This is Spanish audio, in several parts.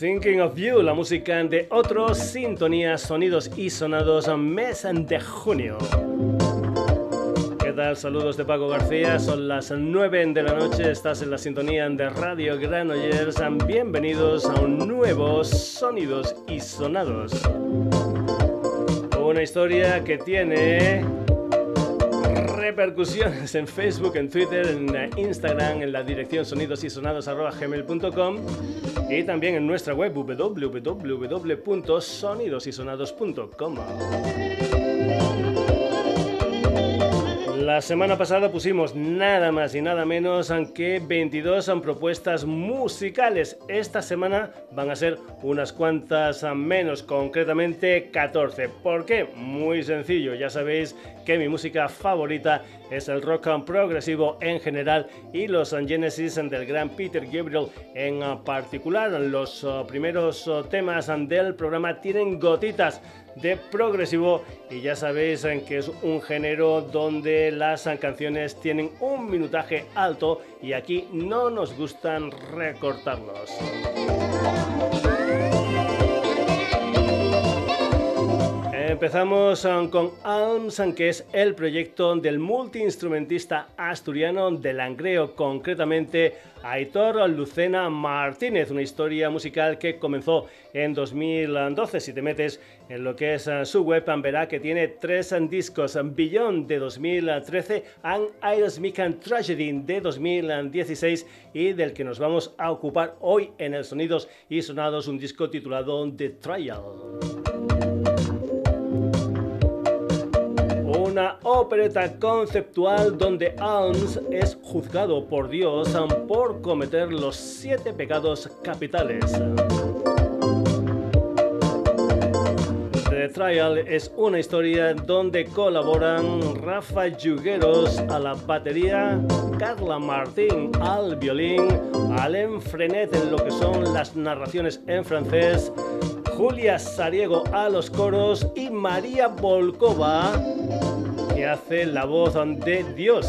Thinking of You, la música de otros sintonías, sonidos y sonados mes de junio. ¿Qué tal? Saludos de Paco García, son las 9 de la noche, estás en la sintonía de Radio Granollers, bienvenidos a un nuevo Sonidos y Sonados. Una historia que tiene repercusiones en Facebook, en Twitter, en Instagram, en la dirección sonidosysonados.gmail.com y también en nuestra web www.sonidosysonados.com. La semana pasada pusimos nada más y nada menos que 22 propuestas musicales. Esta semana van a ser unas cuantas menos, concretamente 14. ¿Por qué? Muy sencillo, ya sabéis que mi música favorita es el rock progresivo en general y los Genesis del gran Peter Gabriel en particular. Los primeros temas del programa tienen gotitas de progresivo y ya sabéis que es un género donde las canciones tienen un minutaje alto y aquí no nos gustan recortarlos. Empezamos um, con Alms, que es el proyecto del multiinstrumentista asturiano de Langreo, concretamente Aitor Lucena Martínez, una historia musical que comenzó en 2012. Si te metes en lo que es uh, su web, verá que tiene tres discos: Beyond de 2013, An Aerosmith Tragedy de 2016 y del que nos vamos a ocupar hoy en el Sonidos y Sonados, un disco titulado The Trial. Una opereta conceptual donde Alms es juzgado por Dios por cometer los siete pecados capitales. The Trial es una historia donde colaboran Rafa Yugueros a la batería, Carla Martín al violín, Alain Frenet en lo que son las narraciones en francés, Julia Sariego a los coros y María Volkova hace la voz de Dios.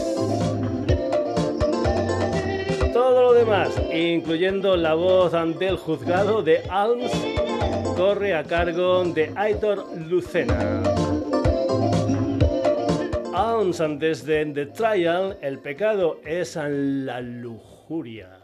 Todo lo demás, incluyendo la voz del juzgado de Alms, corre a cargo de Aitor Lucena. Alms desde The Trial, el pecado es la lujuria.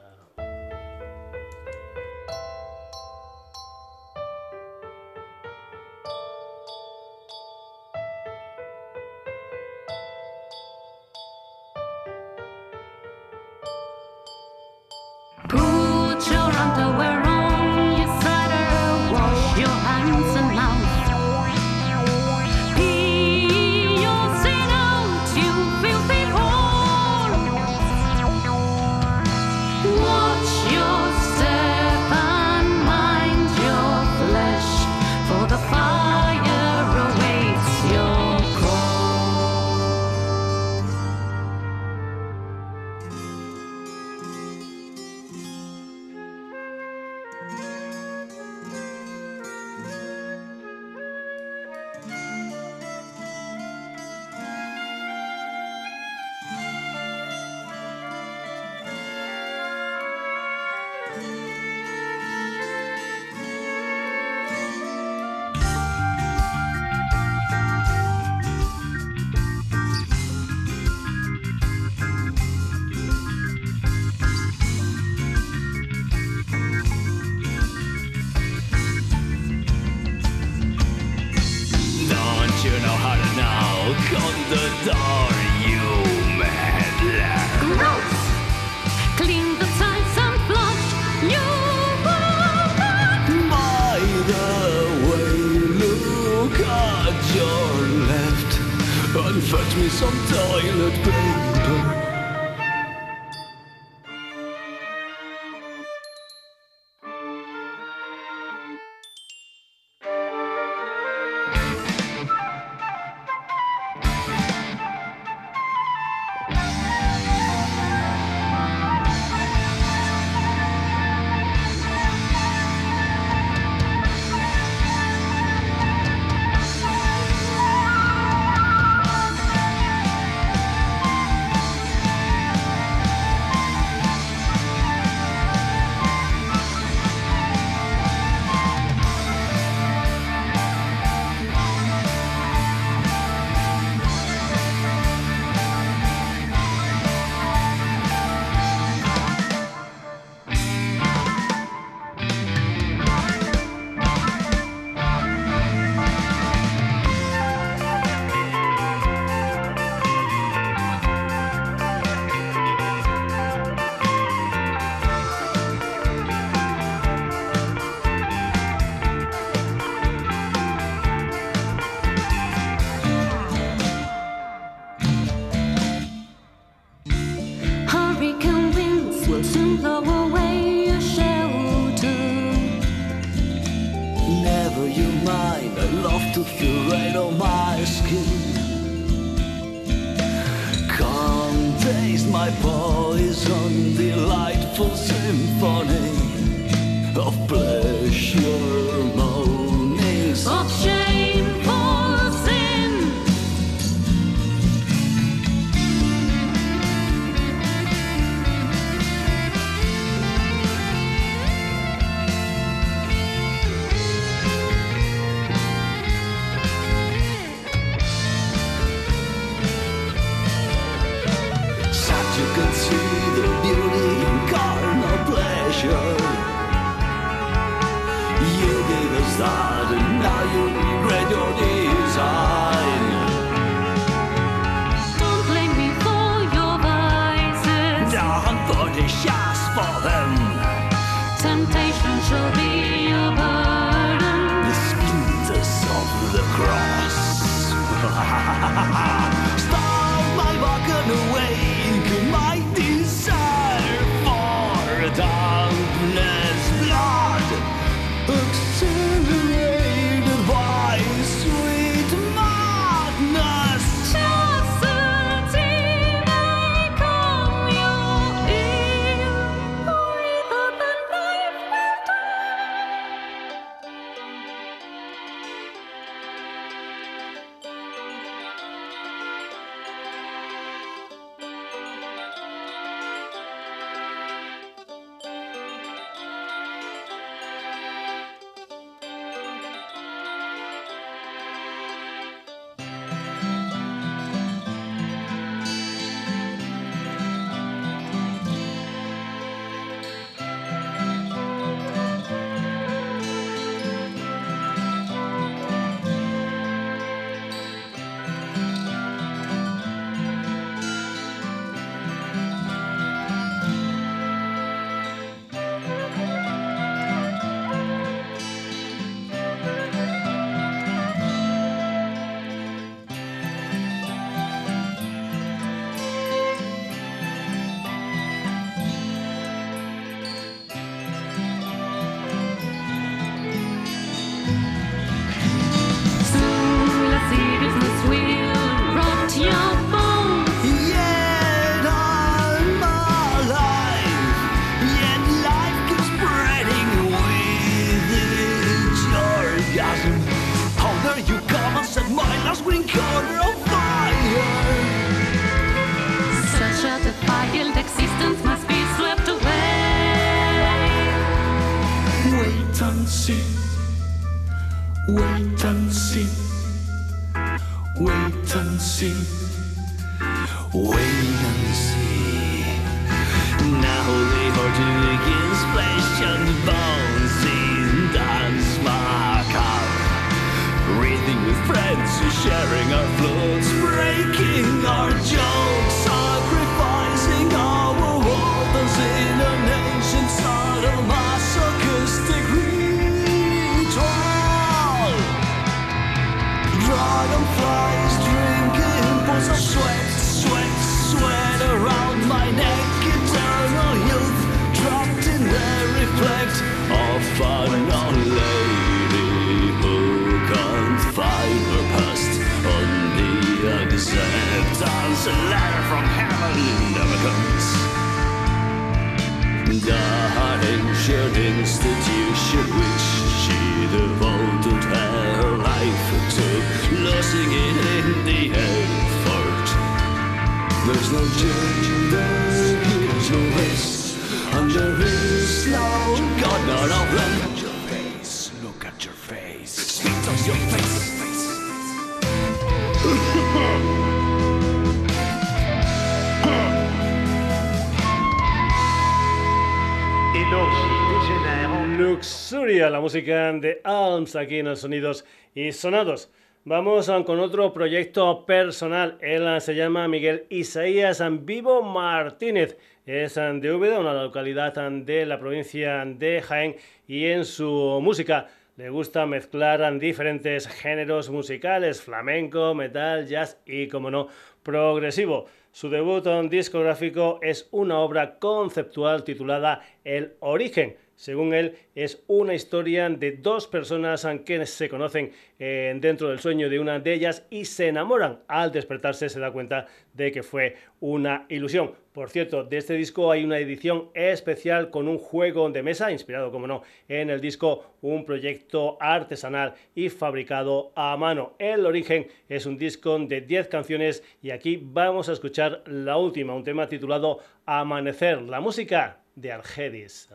La música de Alms aquí en los Sonidos y Sonados. Vamos con otro proyecto personal. Él ah, se llama Miguel Isaías Vivo Martínez. Es ah, de Úbeda, una localidad ah, de la provincia de Jaén, y en su música le gusta mezclar diferentes géneros musicales, flamenco, metal, jazz y, como no, progresivo. Su debut en discográfico es una obra conceptual titulada El Origen según él, es una historia de dos personas que se conocen eh, dentro del sueño de una de ellas y se enamoran. Al despertarse se da cuenta de que fue una ilusión. Por cierto, de este disco hay una edición especial con un juego de mesa, inspirado, como no, en el disco, un proyecto artesanal y fabricado a mano. El origen es un disco de 10 canciones y aquí vamos a escuchar la última, un tema titulado Amanecer, la música de Argedis.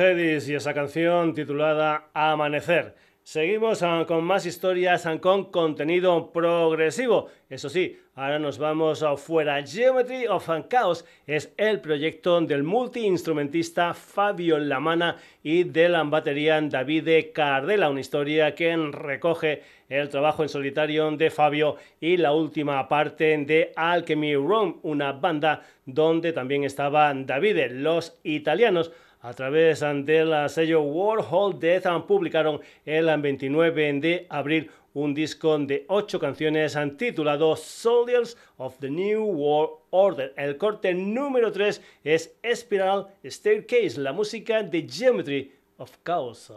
Y esa canción titulada Amanecer. Seguimos ah, con más historias ah, con contenido progresivo. Eso sí, ahora nos vamos afuera. Geometry of Chaos es el proyecto del multiinstrumentista Fabio Lamana y de la batería Davide Cardella, una historia que recoge el trabajo en solitario de Fabio y la última parte de Alchemy Room, una banda donde también estaban Davide, los italianos a través del sello Warhol Death publicaron el 29 de abril un disco de ocho canciones titulado Soldiers of the New World Order. El corte número 3 es Spiral Staircase, la música de Geometry of Chaos.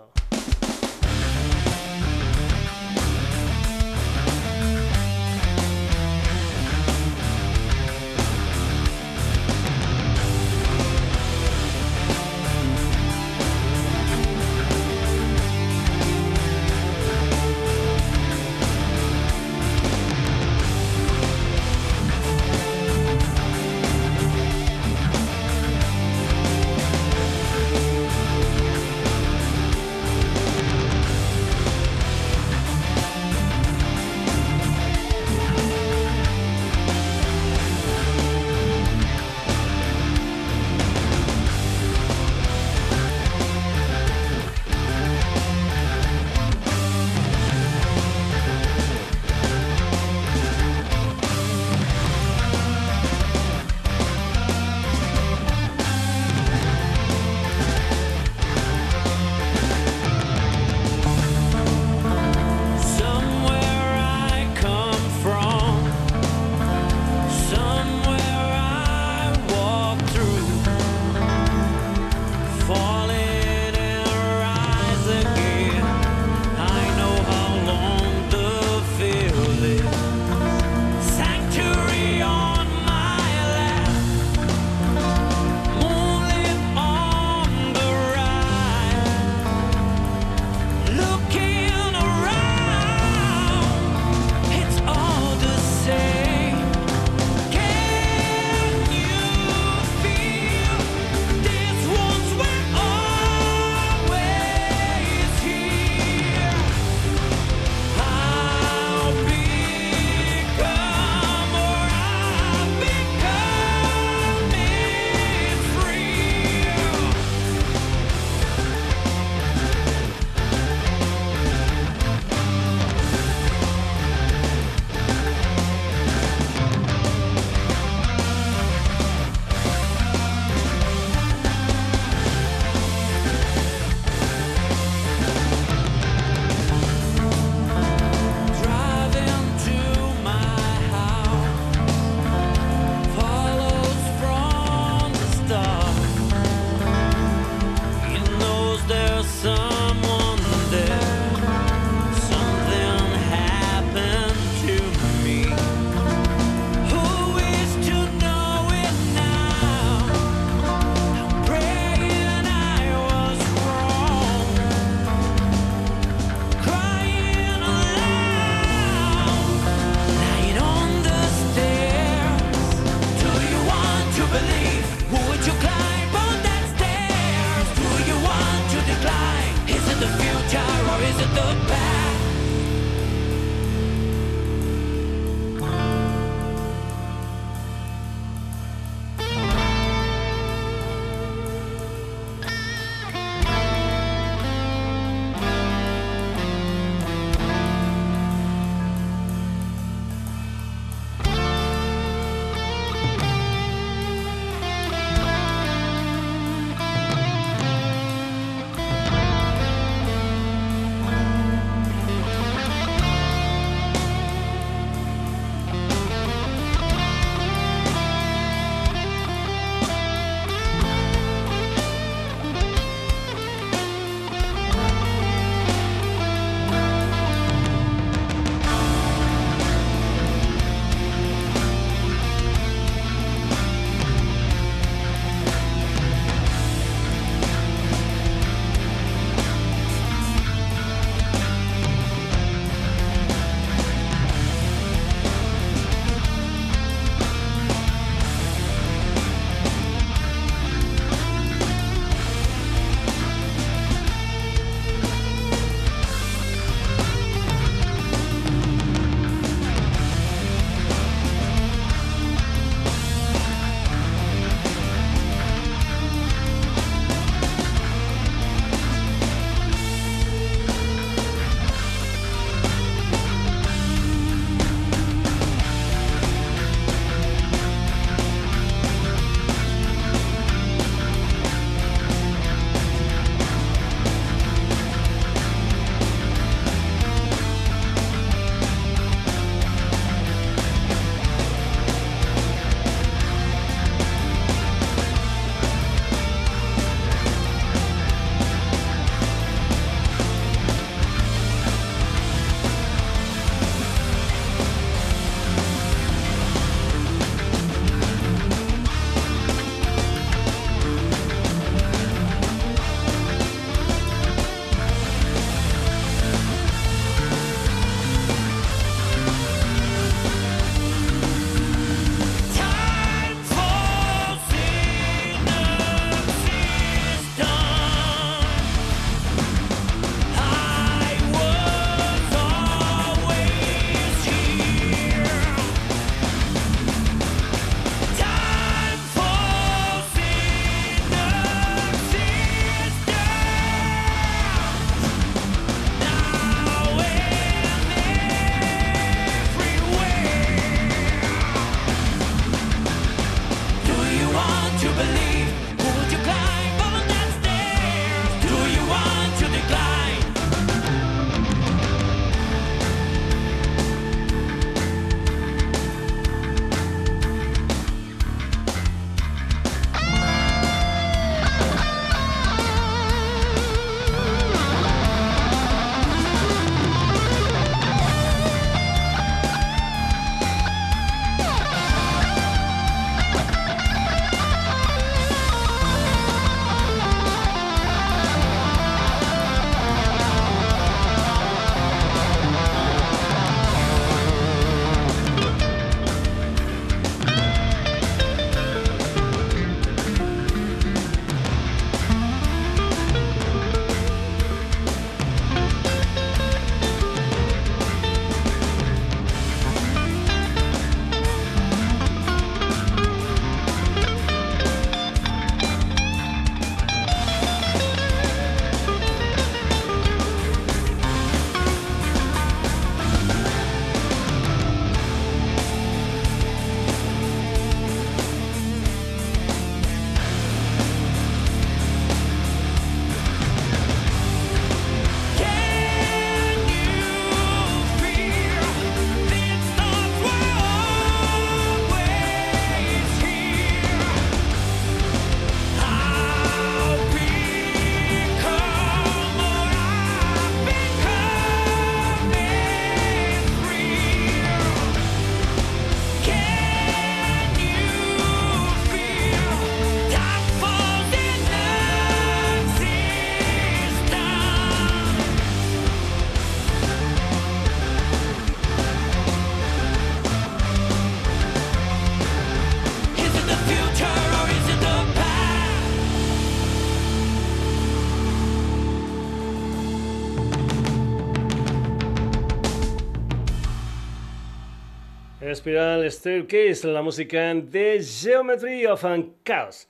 Spiral Staircase, la música de Geometry of Chaos.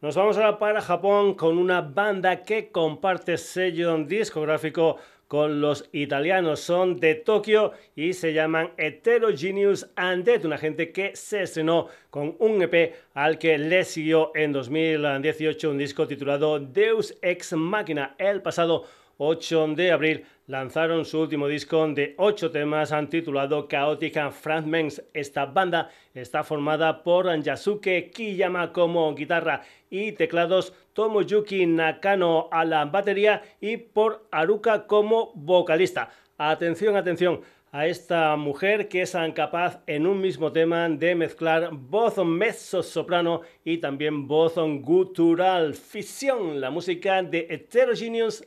Nos vamos ahora para Japón con una banda que comparte sello discográfico con los italianos. Son de Tokio y se llaman Heterogeneous Undead, una gente que se estrenó con un EP al que le siguió en 2018 un disco titulado Deus Ex Machina el pasado 8 de abril lanzaron su último disco de 8 temas titulado Chaotic Fragments. Esta banda está formada por Yasuke Kiyama como guitarra y teclados, Tomoyuki Nakano a la batería y por Aruka como vocalista. Atención, atención a esta mujer que es capaz en un mismo tema de mezclar voz mezzo soprano y también voz gutural. Fisión, la música de Heterogeneous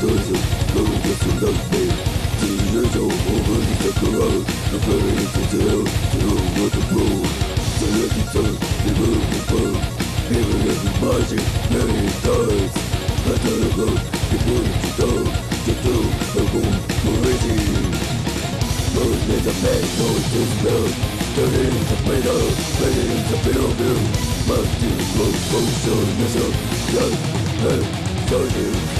多少顔を出すなんて通常上オーバーに逆らう流れにさせようそのまたもうさらにさ自分のパン Even if you march it many times I thought about the bullet to go to do a boom already Most men are mad, no it is real Turning into metal, turning into bill bill Must do slow motion, mess up, just, hey, charging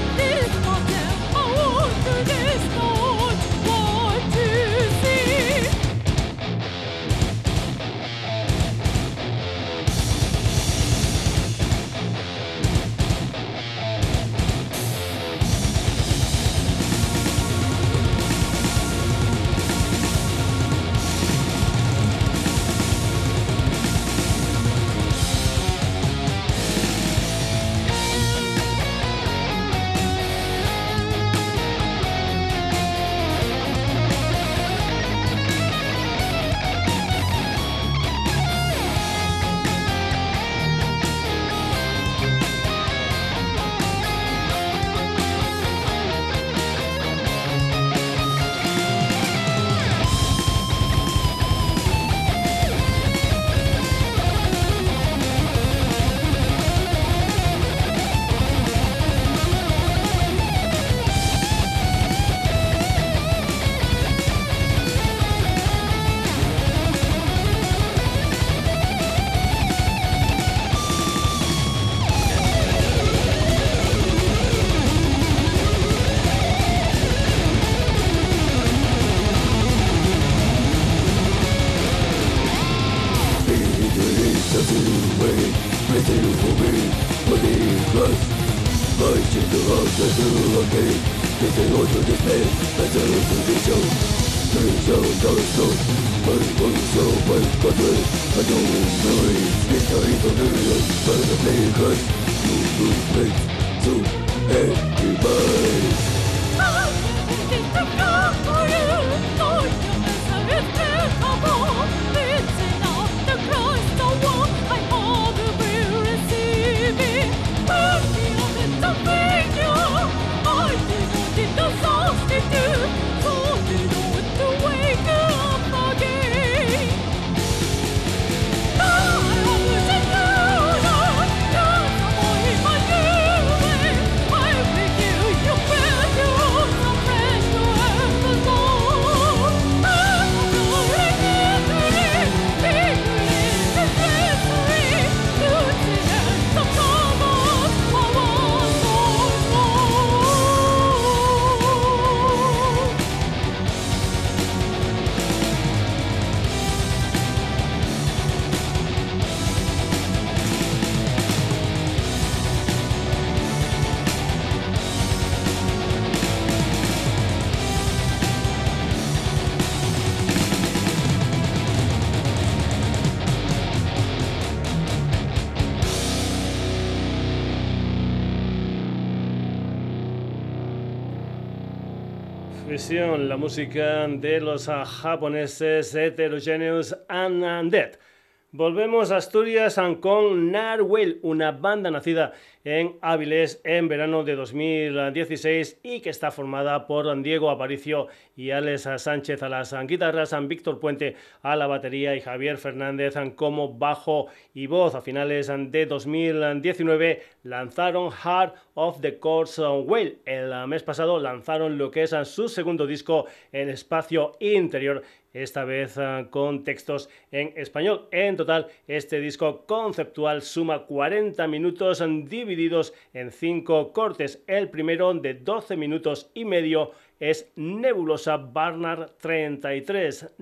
to again This is all to this man That's all to this show This show, this show I want so much control I don't worry This time for the real But the play cuts You will make So everybody It's a good for you Don't you miss a bit of La música de los ah, japoneses Heterogeneous and Undead. Volvemos a Asturias con Narwhal, una banda nacida en Áviles en verano de 2016 y que está formada por Diego Aparicio y Alex Sánchez a las guitarras, Víctor Puente a la batería y Javier Fernández como bajo y voz. A finales de 2019 lanzaron Heart of the Course Whale. El mes pasado lanzaron lo que es su segundo disco en espacio interior esta vez ah, con textos en español. En total, este disco conceptual suma 40 minutos divididos en 5 cortes. El primero de 12 minutos y medio es Nebulosa Barnard 33,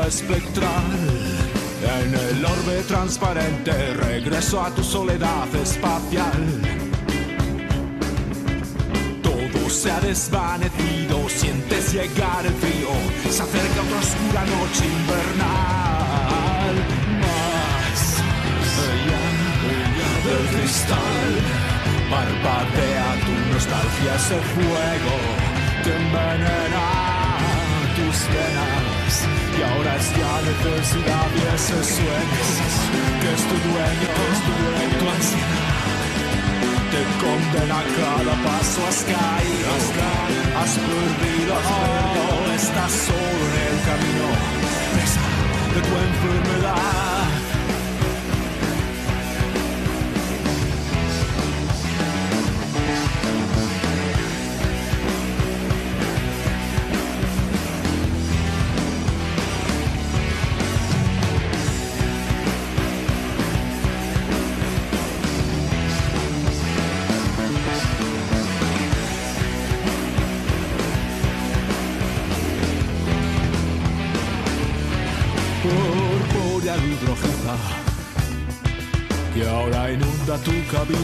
Espectral. En el orbe transparente regreso a tu soledad espacial. Todo se ha desvanecido, sientes llegar el frío, se acerca otra oscura noche invernal. Más allá, del cristal, parpadea tu nostalgia, ese fuego que envenena tus venas ahora es ya necesidad y ese sueño. Que es tu dueño, es tu dueño, tu ansiedad te condena cada paso has caído, has perdido, estás solo en el camino, presa de tu enfermedad. Kabi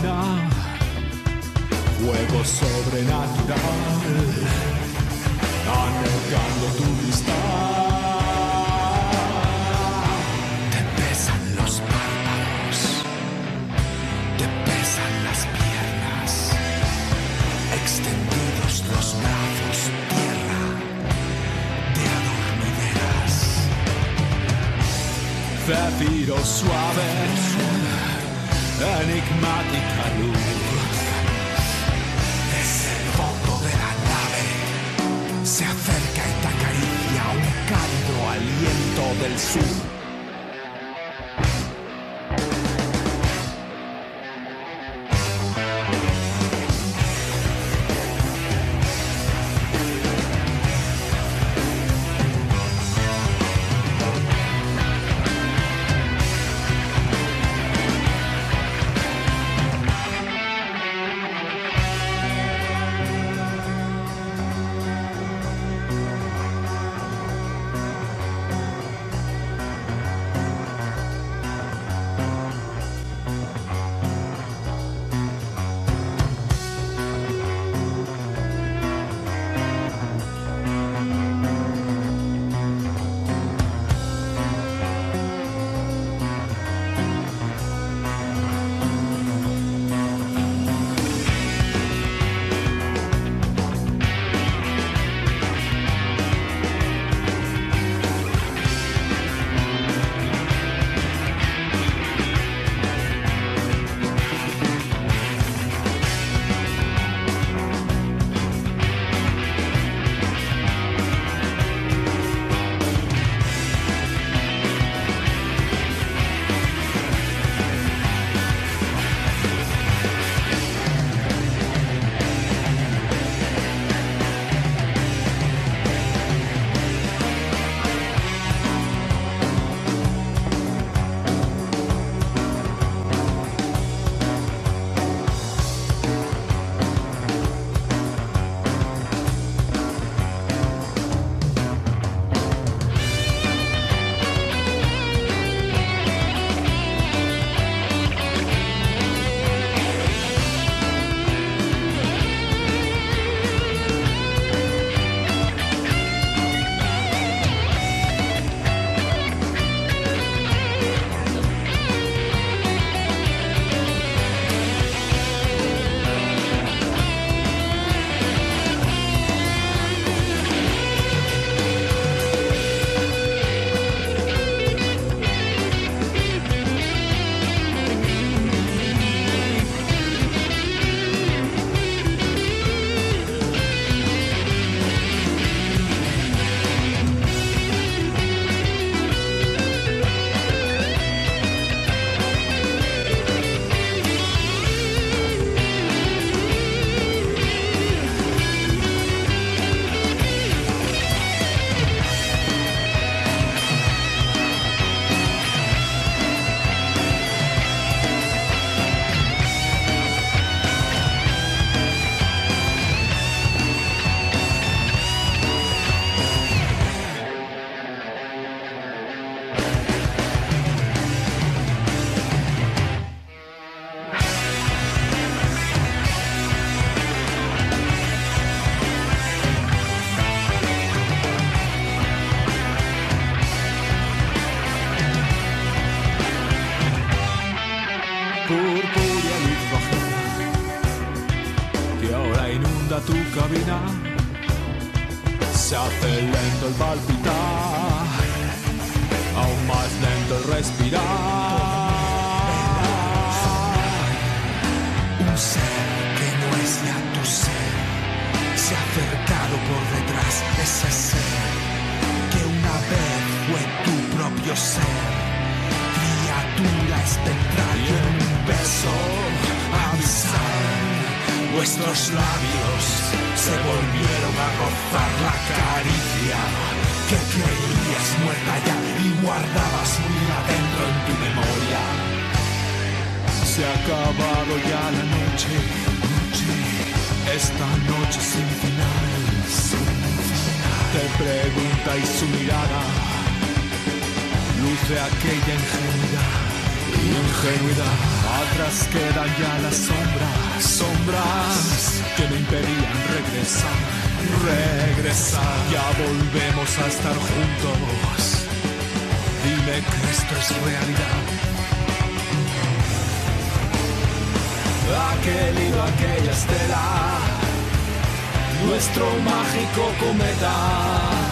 luce aquella ingenuidad. Ingenuidad, atrás quedan ya las sombras, sombras que me impedían regresar, regresar. Ya volvemos a estar juntos. Dime que esto es realidad. Aquel hilo, aquella estela, nuestro mágico cometa,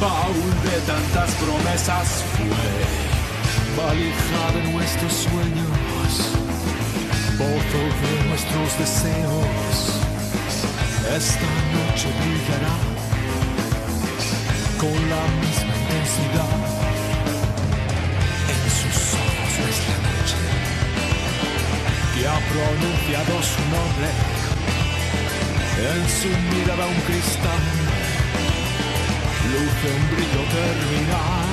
baúl de tantas promesas fue valija de nuestros sueños, pozo de nuestros deseos. Esta noche brillará con la misma intensidad. En sus ojos nuestra noche, que ha pronunciado su nombre, en su mirada un cristal, luce un brillo terminal.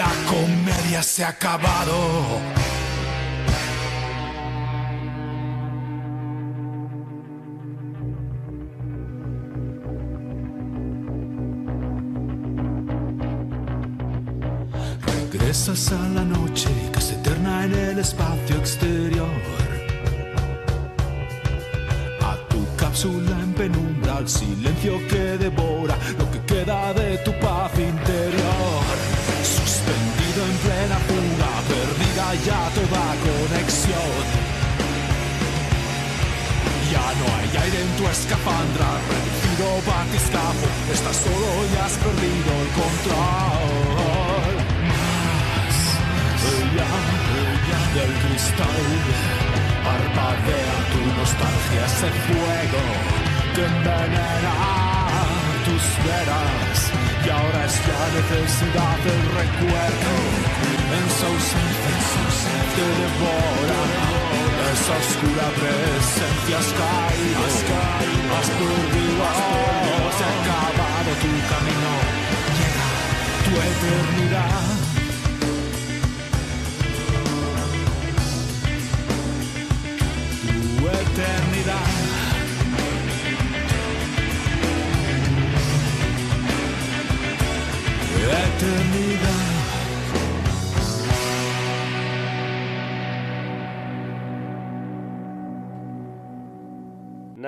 La comedia se ha acabado. Regresas a la noche que se eterna en el espacio exterior. A tu cápsula en penumbra, al silencio que devora lo que queda de tu paz interior. No hay aire en tu escafandra, reducido batiscafo, estás solo y has perdido el control. Más allá, del cristal, parpadea tu nostalgia, ese fuego que envenena tus veras. Y ahora es la necesidad del recuerdo, en ausencia te devora. Esa oscura presencia has caído, has caído, has perdido, se ha acabado tu camino, llega tu eternidad. Tu eternidad. Eternidad.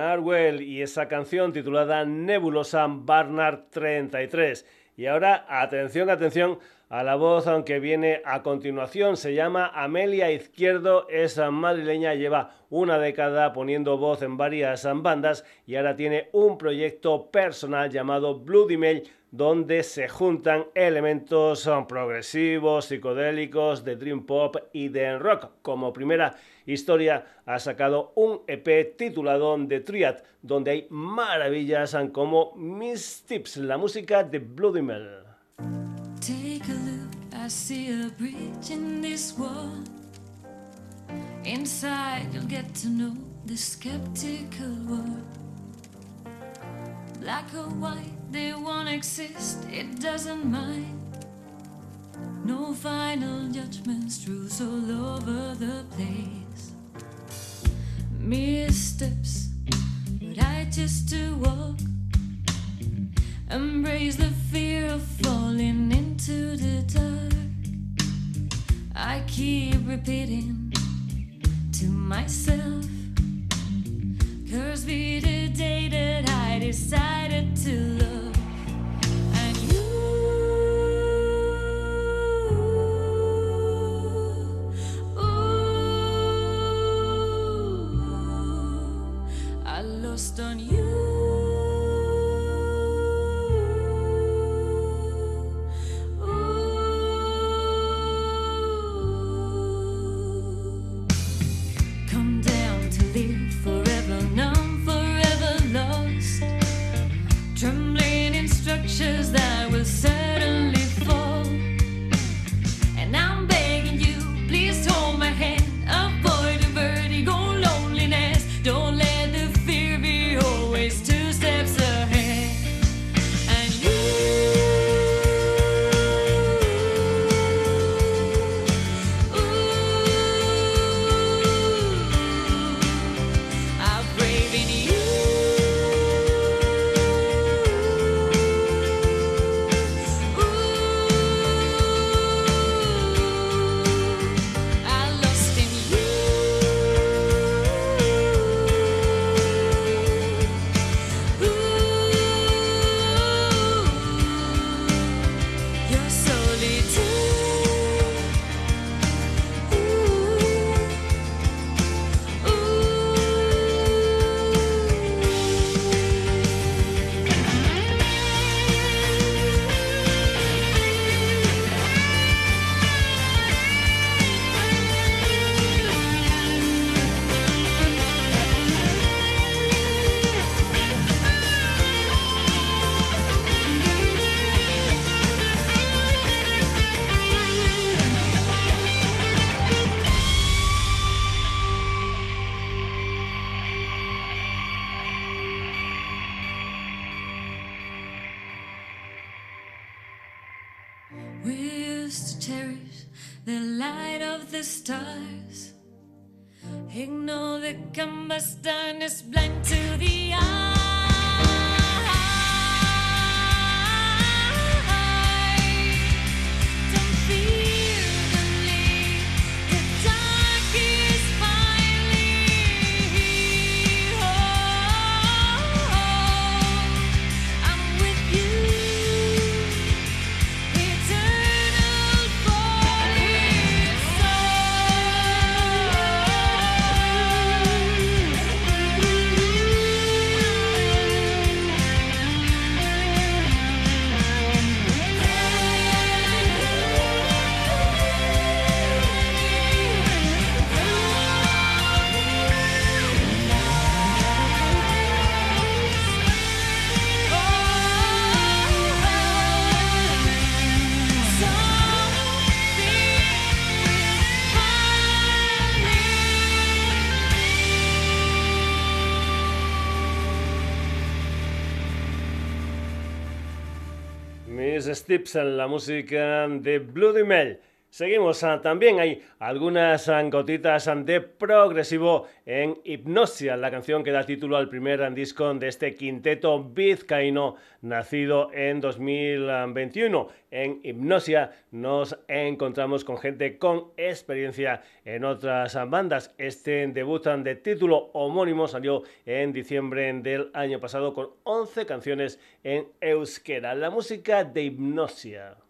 Narwell y esa canción titulada Nebulosa Barnard 33. Y ahora, atención, atención a la voz aunque viene a continuación. Se llama Amelia Izquierdo, es madrileña, lleva una década poniendo voz en varias bandas y ahora tiene un proyecto personal llamado Bloody Mail donde se juntan elementos progresivos, psicodélicos, de dream pop y de rock. Como primera historia ha sacado un EP titulado The Triad, donde hay maravillas como Miss Tips, la música de Bloody Mail. Take a look, I see a bridge in this wall. Inside, you'll get to know the skeptical world. Black or white, they won't exist, it doesn't mind. No final judgments, truths all over the place. Missteps, but I just to walk. Embrace the fear of falling into the dark. I keep repeating to myself. Curse be the day that I decided to love. En la música de Bloody Mel. Seguimos, ah, también hay algunas ah, gotitas ah, de progresivo en Hipnosia, la canción que da título al primer disco de este quinteto vizcaíno nacido en 2021. En Hipnosia nos encontramos con gente con experiencia en otras bandas. Este debut de título homónimo salió en diciembre del año pasado con 11 canciones en euskera. La música de Hipnosia.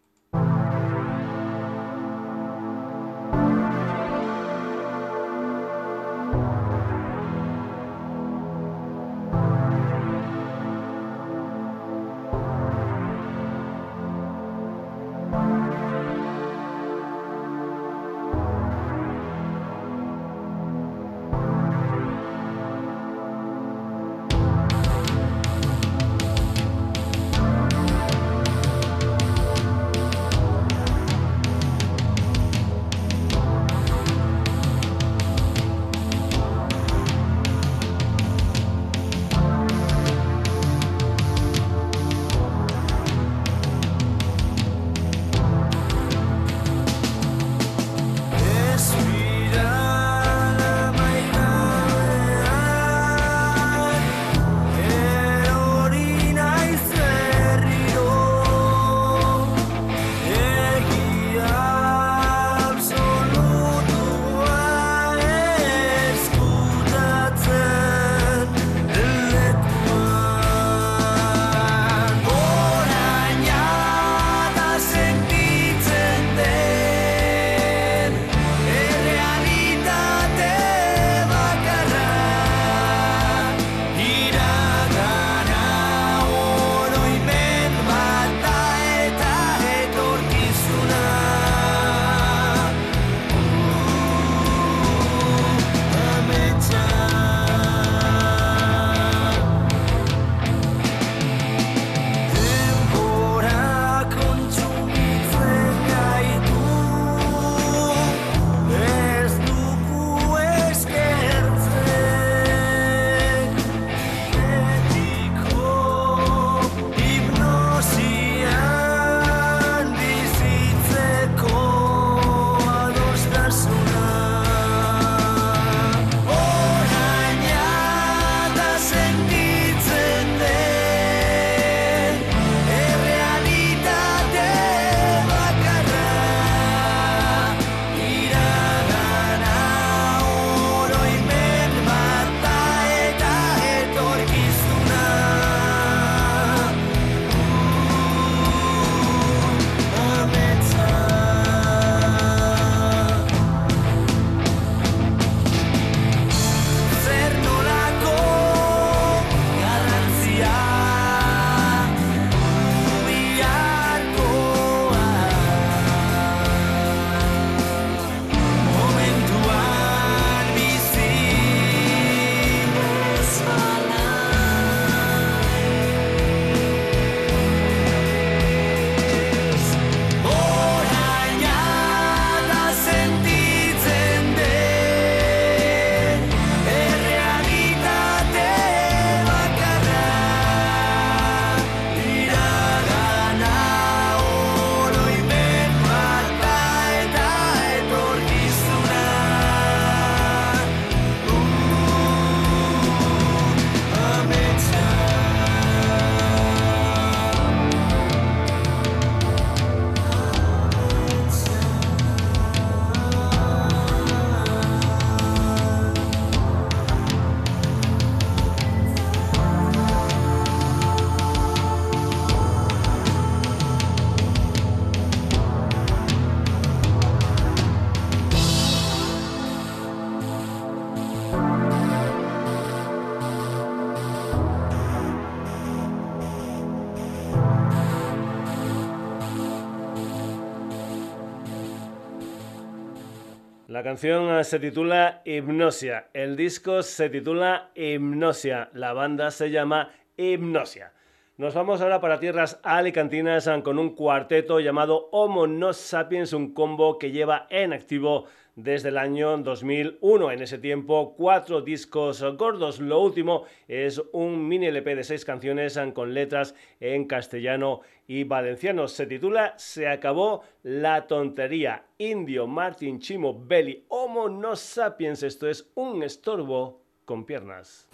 La canción eh, se titula Hipnosia, el disco se titula Hipnosia, la banda se llama Hipnosia. Nos vamos ahora para tierras alicantinas eh, con un cuarteto llamado Homo No Sapiens, un combo que lleva en activo desde el año 2001. En ese tiempo, cuatro discos gordos. Lo último es un mini LP de seis canciones con letras en castellano y valenciano. Se titula Se acabó la tontería. Indio, Martin, Chimo, Belly, Homo no sapiens. Esto es un estorbo con piernas.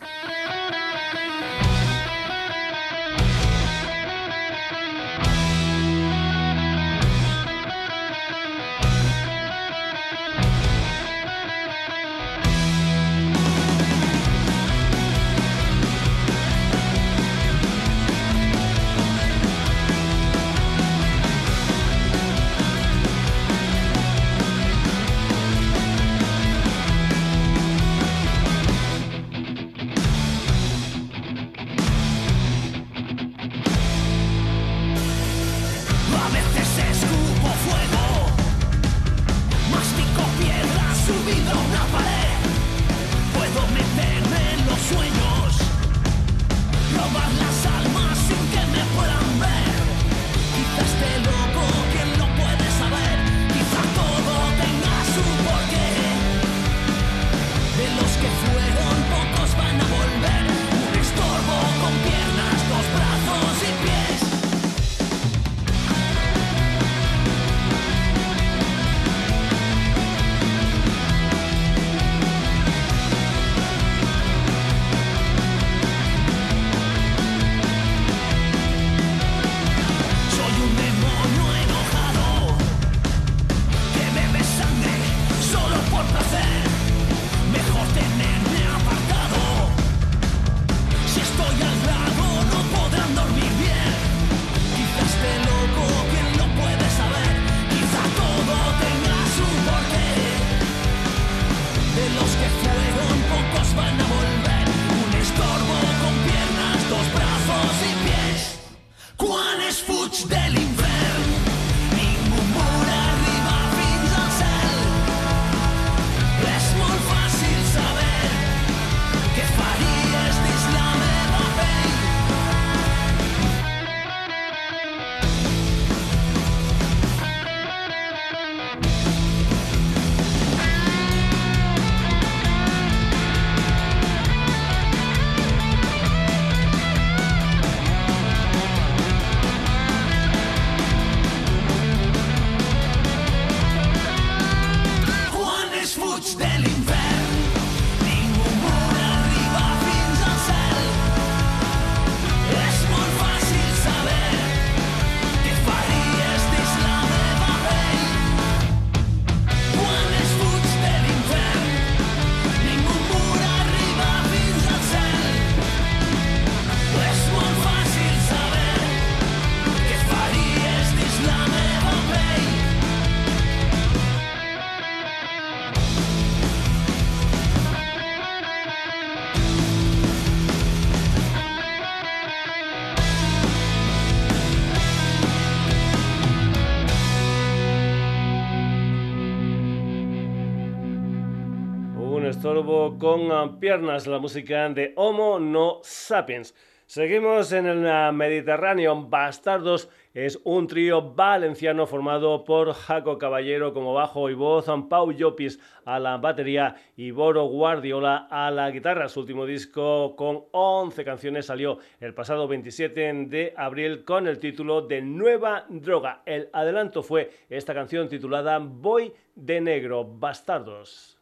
Con ah, piernas, la música de Homo no sapiens. Seguimos en el ah, Mediterráneo. Bastardos es un trío valenciano formado por Jaco Caballero como bajo y voz, Pau Llopis a la batería y Boro Guardiola a la guitarra. Su último disco con 11 canciones salió el pasado 27 de abril con el título de Nueva Droga. El adelanto fue esta canción titulada Voy de Negro, Bastardos.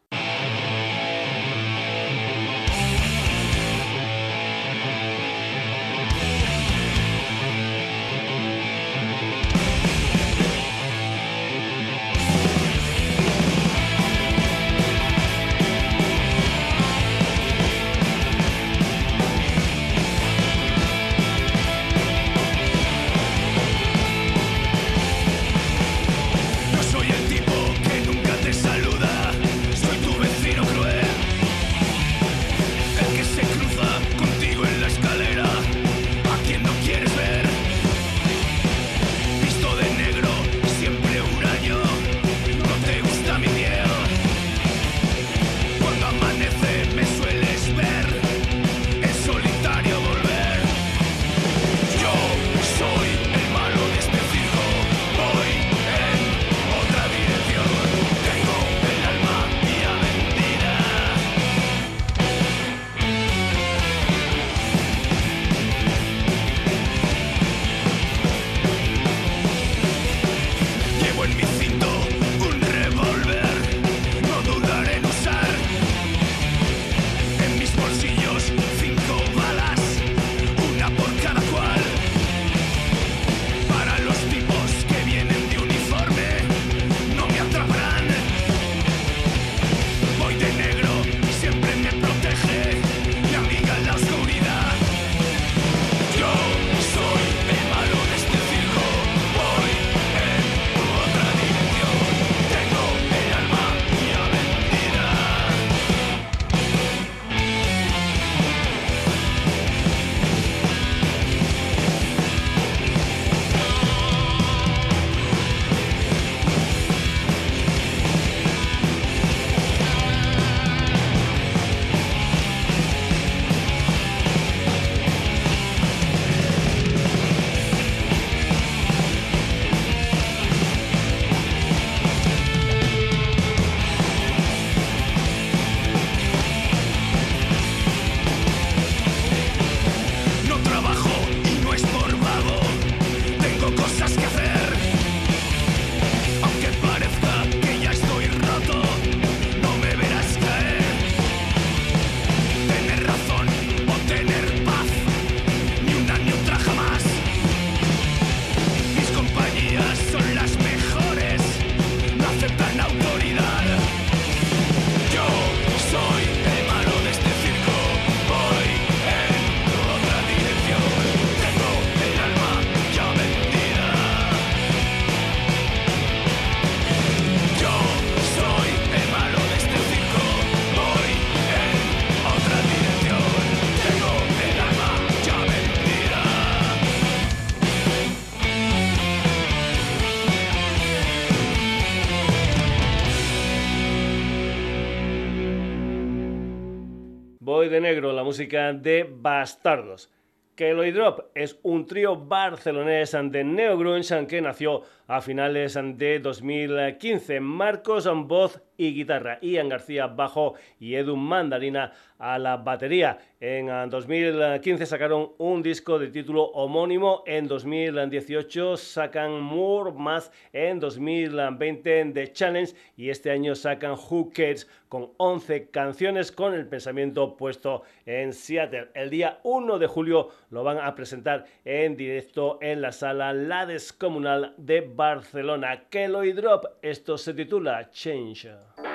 Música de Bastardos. Keloid Drop es un trío barcelonés de neo grunge que nació a finales de 2015. Marcos voz y guitarra, Ian García bajo y Edu Mandarina a la batería. En 2015 sacaron un disco de título homónimo, en 2018 sacan More más, en 2020 The Challenge y este año sacan Who Cares con 11 canciones con el pensamiento puesto en Seattle. El día 1 de julio lo van a presentar en directo en la sala La Descomunal de Barcelona. Keloid Drop, esto se titula Change.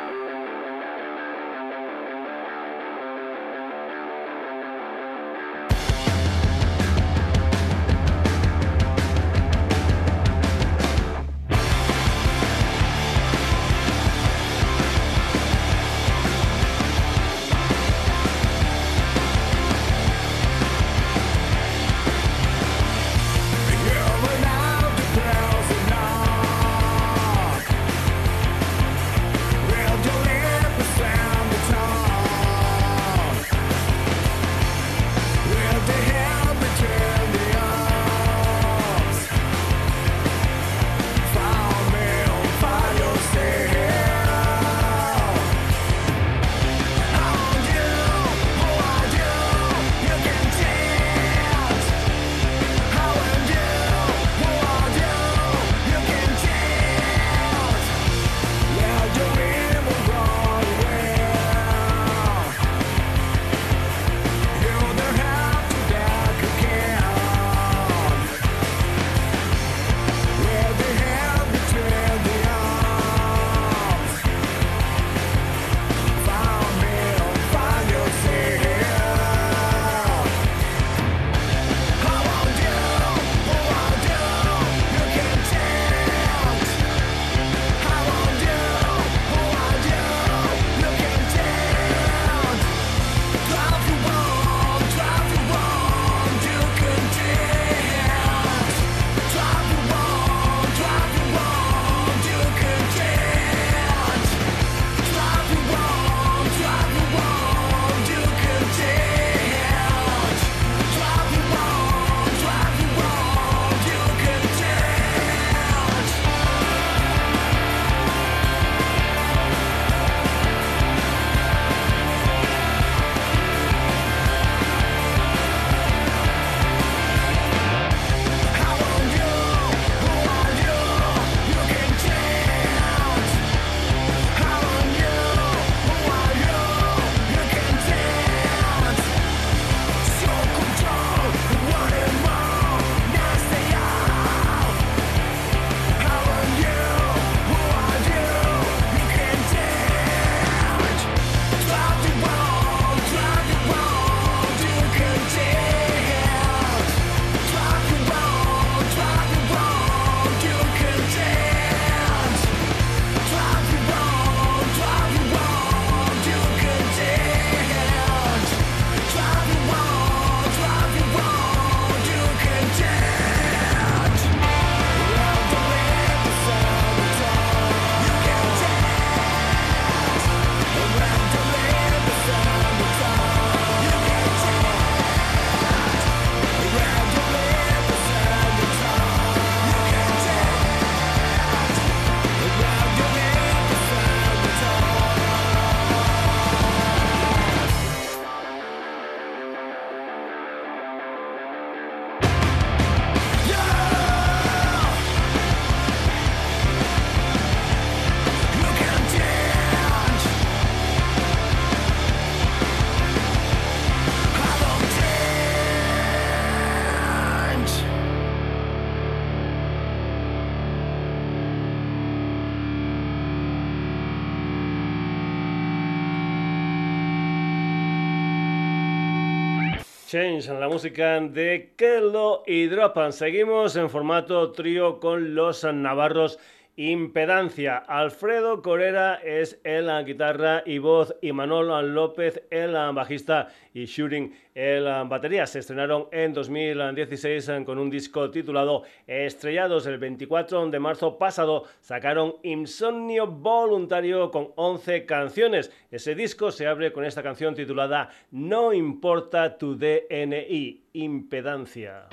Change, la música de Kelo y Dropan. Seguimos en formato trío con los navarros Impedancia. Alfredo Corera es el guitarra y voz y Manolo López el bajista y Shooting el batería. Se estrenaron en 2016 con un disco titulado Estrellados. El 24 de marzo pasado sacaron Insomnio Voluntario con 11 canciones. Ese disco se abre con esta canción titulada No importa tu DNI, impedancia.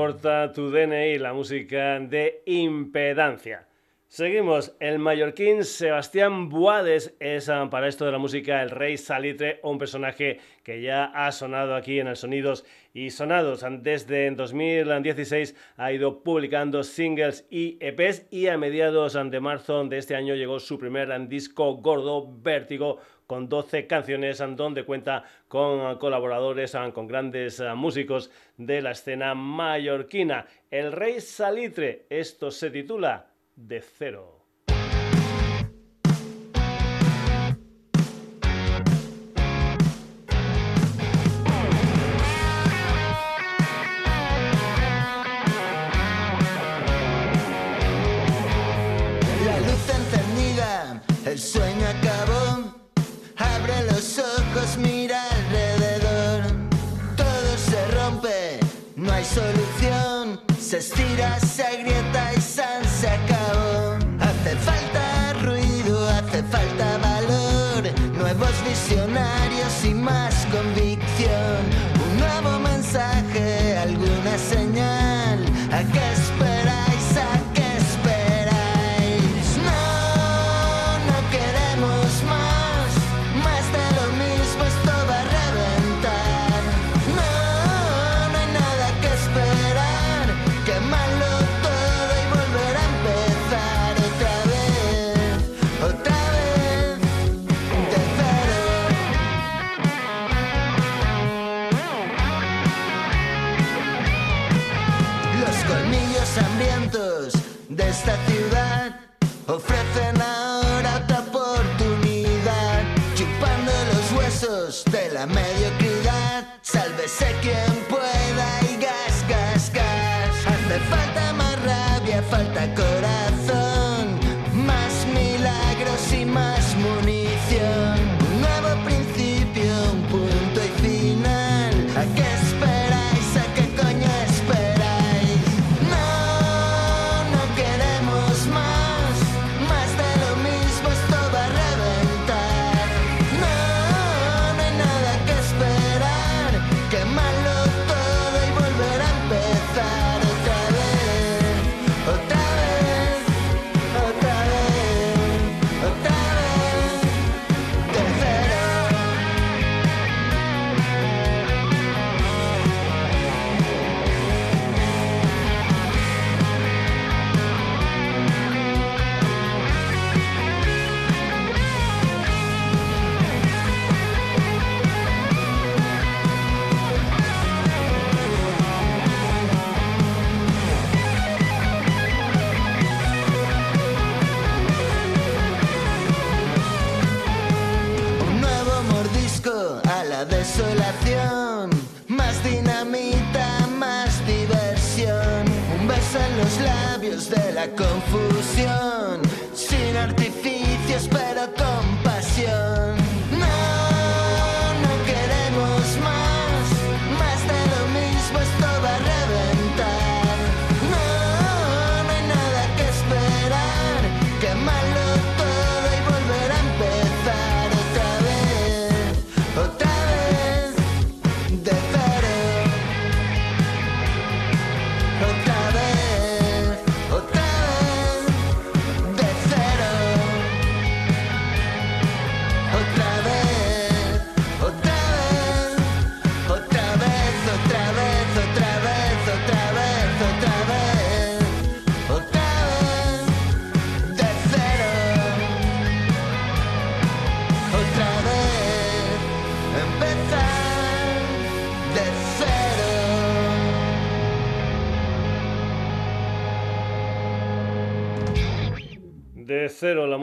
Importa tu DNI, la música de impedancia. Seguimos, el mallorquín Sebastián Buades es ah, para esto de la música el rey salitre, un personaje que ya ha sonado aquí en el Sonidos y Sonados. Desde 2016 ha ido publicando singles y EPs y a mediados de marzo de este año llegó su primer disco gordo, Vértigo, con 12 canciones donde cuenta con colaboradores, con grandes músicos de la escena mallorquina. El Rey Salitre, esto se titula De Cero.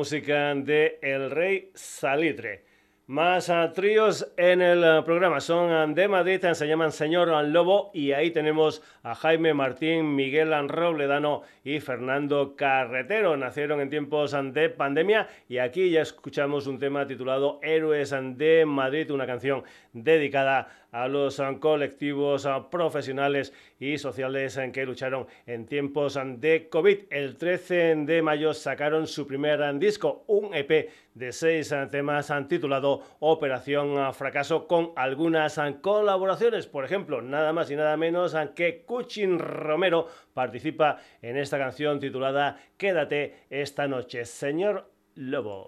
de El Rey Salitre. Más a tríos en el ah, programa. Son ah, de Madrid, se llaman Señor Lobo y ahí tenemos a Jaime Martín, Miguel Robledano y Fernando Carretero. Nacieron en tiempos de pandemia y aquí ya escuchamos un tema titulado Héroes de Madrid, una canción dedicada a los um, colectivos um, profesionales y sociales en que lucharon en tiempos de COVID. El 13 de mayo sacaron su primer disco, un EP de seis temas titulado Operación uh, Fracaso con algunas colaboraciones. Por ejemplo, nada más y nada menos que Cuchin Romero participa en esta canción titulada Quédate esta noche, señor Lobo.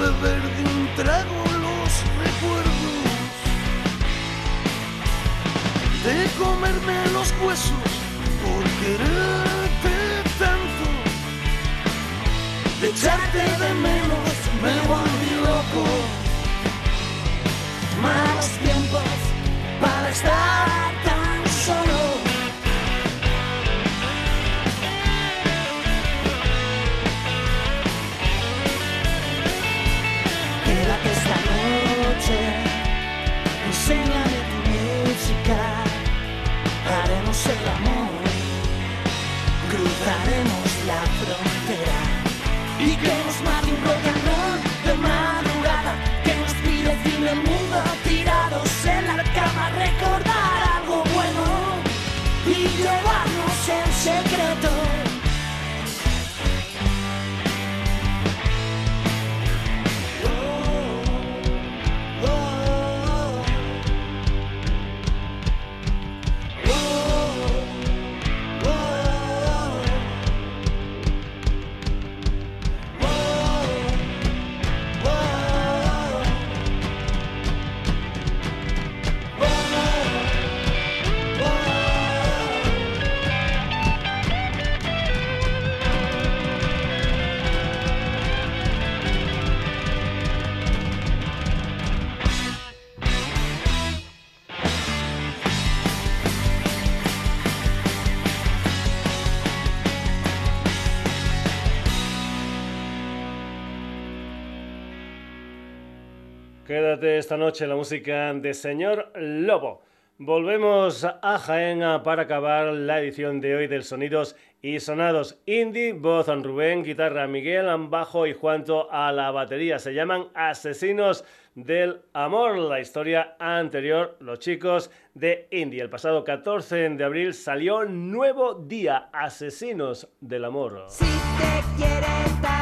beber de un trago los recuerdos, de comerme los huesos por quererte tanto, de echarte de menos me volví loco. Malos tiempos para estar Quédate esta noche la música de Señor Lobo. Volvemos a Jaén para acabar la edición de hoy del Sonidos y Sonados. Indie, voz Rubén, guitarra Miguel, bajo y Juanto a la batería. Se llaman Asesinos del Amor. La historia anterior, los chicos de Indie. El pasado 14 de abril salió Nuevo Día, Asesinos del Amor. Si te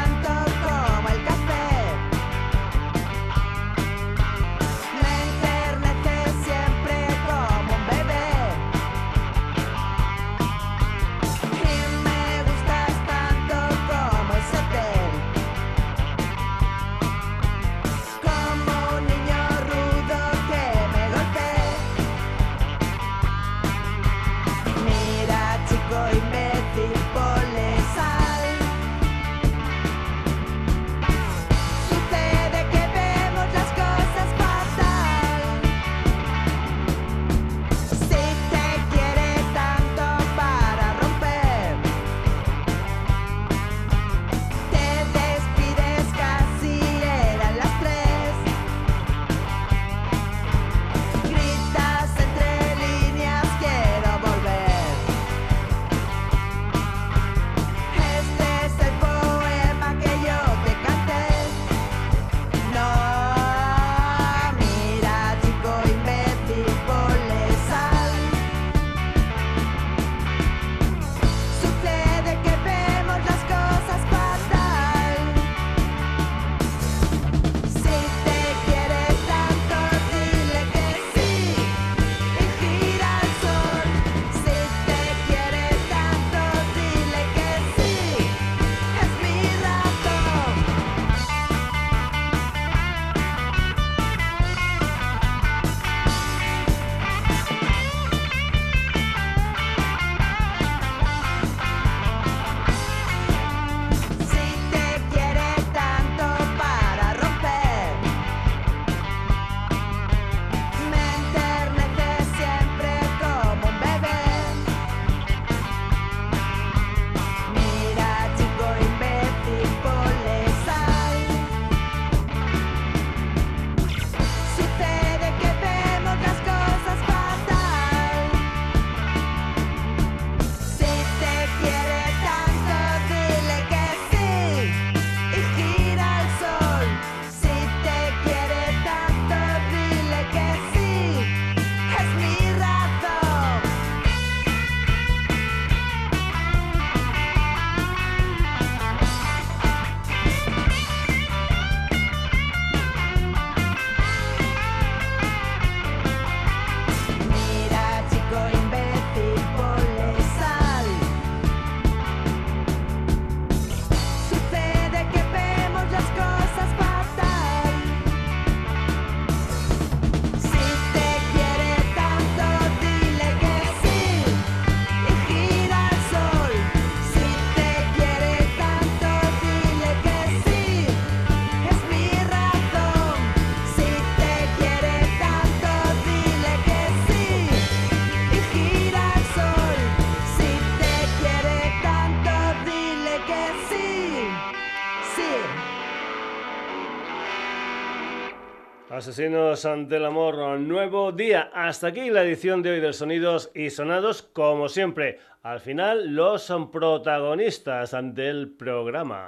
Asesinos ante el amor, nuevo día. Hasta aquí la edición de hoy de Sonidos y Sonados, como siempre. Al final, los son protagonistas del programa.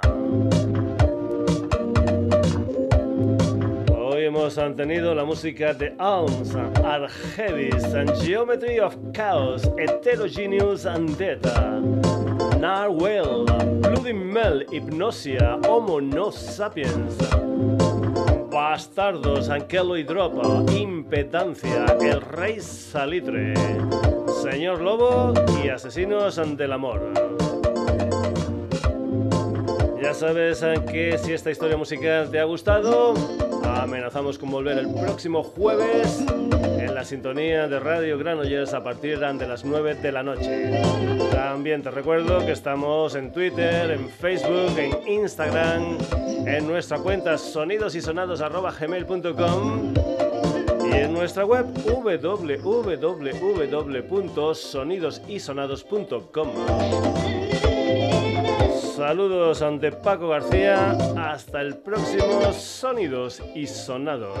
Hoy hemos tenido la música de Alms, Argevis, Geometry of Chaos, Heterogeneous and Data, Narwhal, Bloody Mel, Hypnosia, Homo No Sapiens. Bastardos, Anquelo y Drop, Impedancia, El Rey Salitre, Señor Lobo y Asesinos del Amor. Ya sabes que si esta historia musical te ha gustado, amenazamos con volver el próximo jueves la sintonía de Radio Granollers a partir de las 9 de la noche. También te recuerdo que estamos en Twitter, en Facebook, en Instagram, en nuestra cuenta sonidosysonados.gmail.com y en nuestra web www.sonidosysonados.com. Saludos ante Paco García. Hasta el próximo Sonidos y Sonados.